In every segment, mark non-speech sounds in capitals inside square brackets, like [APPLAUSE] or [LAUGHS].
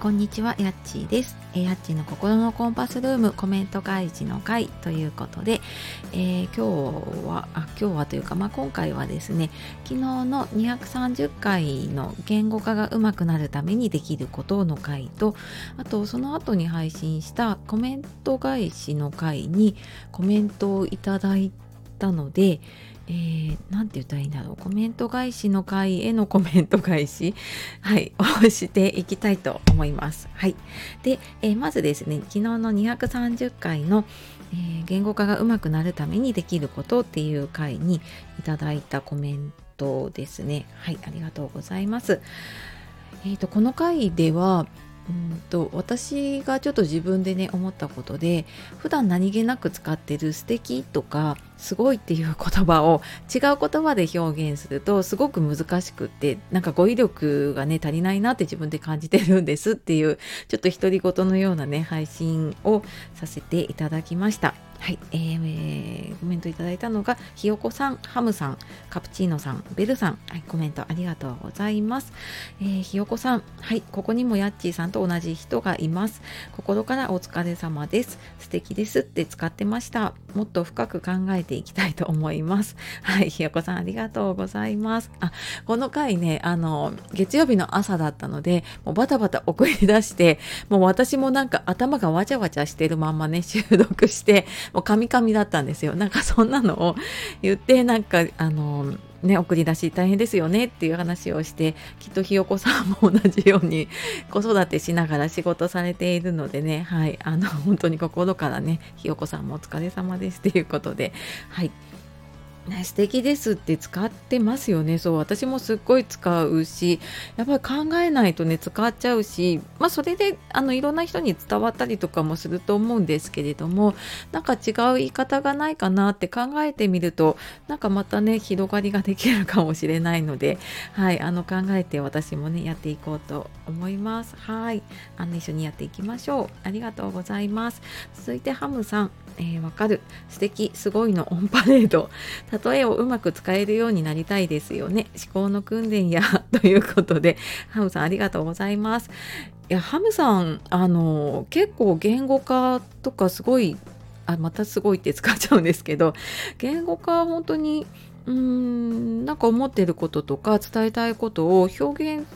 こんにちは、やっちーです。やっちーの心のコンパスルームコメント開示の会ということで、えー、今日は、あ、今日はというか、まあ、今回はですね、昨日の230回の言語化がうまくなるためにできることの回と、あとその後に配信したコメント返しの回にコメントをいただいてたので、えー、て言ったらいいんだろう。コメント返しの回へのコメント返し。[LAUGHS] はい。[LAUGHS] をしていきたいと思います。はい。で、えー、まずですね昨日の230回の、えー、言語化がうまくなるためにできることっていう回にいただいたコメントですね。はい。ありがとうございます。えーとこの回ではうんと私がちょっと自分でね思ったことで普段何気なく使ってる素敵とかすごいっていう言葉を違う言葉で表現するとすごく難しくってなんか語彙力がね足りないなって自分で感じてるんですっていうちょっと独り言のようなね配信をさせていただきました。はい、えー、コメントいただいたのがひよこさん、ハムさん、カプチーノさん、ベルさん、はい、コメントありがとうございます。えー、ひよこさん、はい、ここにもヤッチーさんと同じ人がいます。心からお疲れ様です。素敵ですって使ってました。もっと深く考えていきたいと思います。[LAUGHS] はい、ひよこさんありがとうございます。あ、この回ね、あの、月曜日の朝だったので、もうバタバタ送り出して、もう私もなんか頭がわちゃわちゃしてるまんまね、[LAUGHS] 収録して、もうカミカミだったんですよ。なんかそんなのを言って、なんか、あの、ね、送り出し大変ですよねっていう話をしてきっとひよこさんも同じように [LAUGHS] 子育てしながら仕事されているのでねはいあの本当に心からねひよこさんもお疲れ様ですということではい。ね、素敵ですって使ってますよね。そう、私もすっごい使うし、やっぱり考えないとね、使っちゃうし、まあそれで、あの、いろんな人に伝わったりとかもすると思うんですけれども、なんか違う言い方がないかなって考えてみると、なんかまたね、広がりができるかもしれないので、はい、あの、考えて私もね、やっていこうと思います。はい、あの、一緒にやっていきましょう。ありがとうございます。続いてハムさん、えー、わかる。素敵、すごいのオンパレード。例えをうまく使えるようになりたいですよね。思考の訓練や [LAUGHS] ということで、ハムさんありがとうございます。いや、ハムさん、あの、結構言語化とかすごい、あ、またすごいって使っちゃうんですけど、言語化は本当に、うーん、なんか思ってることとか伝えたいことを表現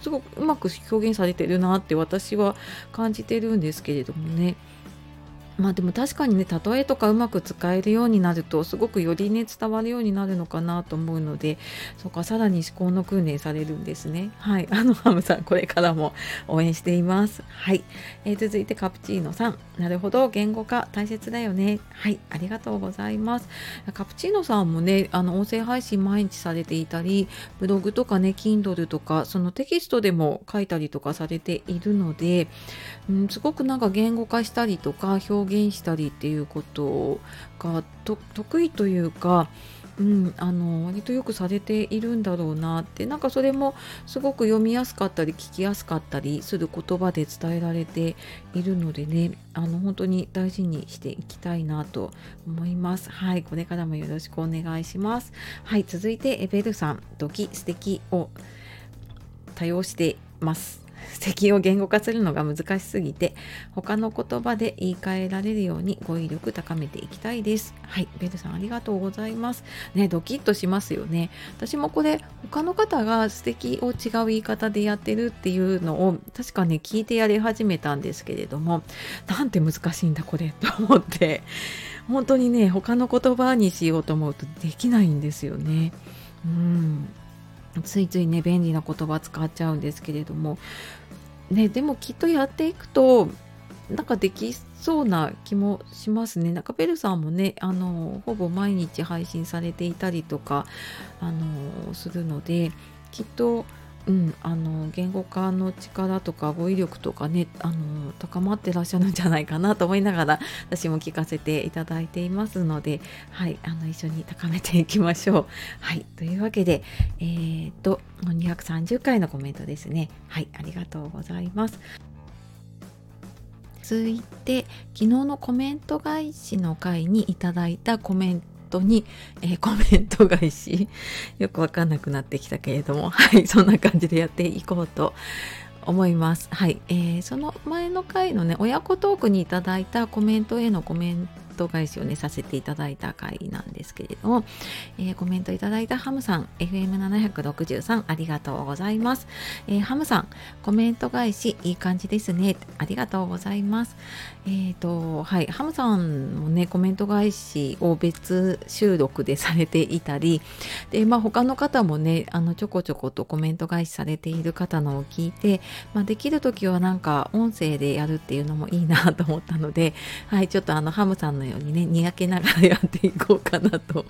すごくうまく表現されてるなって私は感じてるんですけれどもね。まあでも確かにね例えとかうまく使えるようになるとすごくよりね伝わるようになるのかなと思うのでそこかさらに思考の訓練されるんですね。はい。[LAUGHS] あのハムさんこれからも応援しています。はい、えー、続いてカプチーノさん。なるほど言語化大切だよね。はい。ありがとうございます。カプチーノさんもねあの音声配信毎日されていたりブログとかね Kindle とかそのテキストでも書いたりとかされているので、うん、すごくなんか言語化したりとか表現したりっていうことが得意というか、うん、あの割とよくされているんだろうなってなんかそれもすごく読みやすかったり聞きやすかったりする言葉で伝えられているのでねあの本当に大事にしていきたいなと思います。はい、これからもよろしくお願いします。はい、続いてエベルさん、ドキ素敵を多用してます。敵を言語化するのが難しすぎて他の言葉で言い換えられるように語彙力高めていきたいです。はい。ベルさんありがとうございます。ねドキッとしますよね。私もこれ他の方が素敵を違う言い方でやってるっていうのを確かね聞いてやり始めたんですけれどもなんて難しいんだこれ [LAUGHS] と思って。本当にね他の言葉にしようと思うとできないんですよね。うん。ついついね便利な言葉使っちゃうんですけれどもねでもきっとやっていくとなんかできそうな気もしますね。なんかベルさんもねあのほぼ毎日配信されていたりとかあのするのできっとうん、あの言語化の力とか語彙力とかねあの高まってらっしゃるんじゃないかなと思いながら [LAUGHS] 私も聞かせていただいていますので、はい、あの一緒に高めていきましょう。[LAUGHS] はい、というわけで、えー、っと230回のコメントですね。はい、ありがとうございます。続いて昨日のコメント返しの回にいただいたコメントに、えー、コメント返し [LAUGHS] よくわかんなくなってきたけれどもはいそんな感じでやっていこうと思います。はい、えー、その前の回のね親子トークにいただいたコメントへのコメントト返しをねさせていただいた回なんですけれども、えー、コメントいただいたハムさん FM763 ありがとうございます、えー、ハムさんコメント返しいい感じですね。ありがとうございます。えっ、ー、とはいハムさんもねコメント返しを別収録でされていたりでまあ他の方もねあのちょこちょことコメント返しされている方のを聞いて、まあ、できる時はなんか音声でやるっていうのもいいなと思ったのではいちょっとあのハムさんのようにねにやけながらやっていこうかなと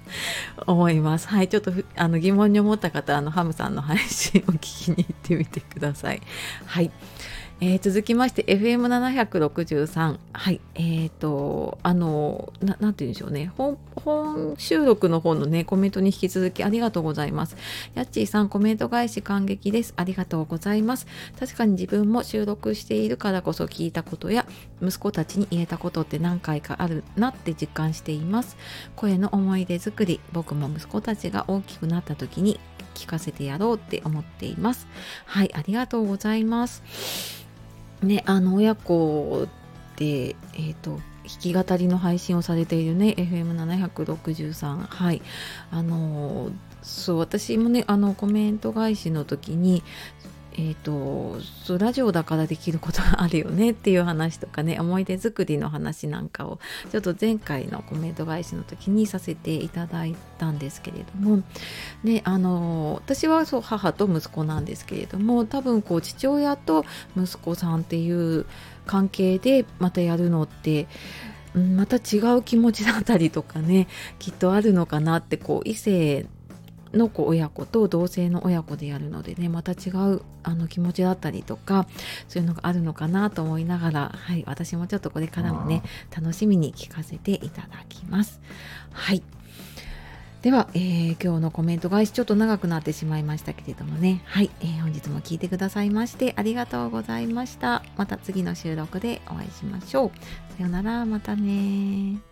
思います。はいちょっとあの疑問に思った方あのハムさんの配信を聞きに行ってみてください。はい。えー、続きまして FM763 はいえーとあのななんて言うんでしょうね。本本収録の方のねコメントに引き続きありがとうございます。やっちーさんコメント返し感激です。ありがとうございます。確かに自分も収録しているからこそ聞いたことや息子たちに言えたことって何回かあるなって実感しています。声の思い出作り僕も息子たちが大きくなった時に聞かせてやろうって思っています。はいありがとうございます。ね、あの親子で、えーと、弾き語りの配信をされているね FM763 はい。あのそう私もねあのコメント返しの時にえーと、そうラジオだからできることがあるよねっていう話とかね思い出作りの話なんかをちょっと前回のコメント返しの時にさせていただいたんですけれども、ね、あの私はそう母と息子なんですけれども多分こう父親と息子さんっていう関係でまたやるのってまた違う気持ちだったりとかねきっとあるのかなってこう異性の子親子と同性の親子でやるのでねまた違うあの気持ちだったりとかそういうのがあるのかなと思いながら、はい、私もちょっとこれからもね楽しみに聞かせていただきます。はい。では、えー、今日のコメント返しちょっと長くなってしまいましたけれどもね。はい、えー、本日も聞いてくださいましてありがとうございました。また次の収録でお会いしましょう。さようならまたね